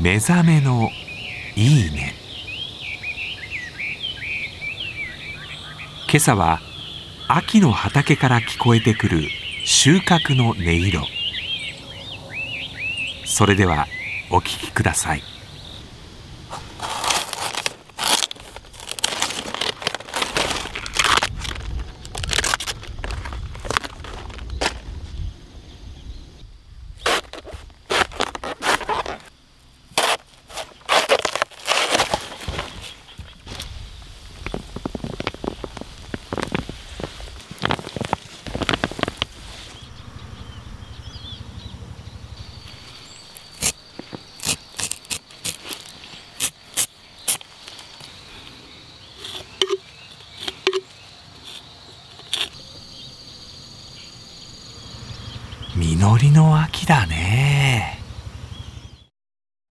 目覚めのいいね。今朝は秋の畑から聞こえてくる収穫の音色。それではお聴きください。実りの秋だね。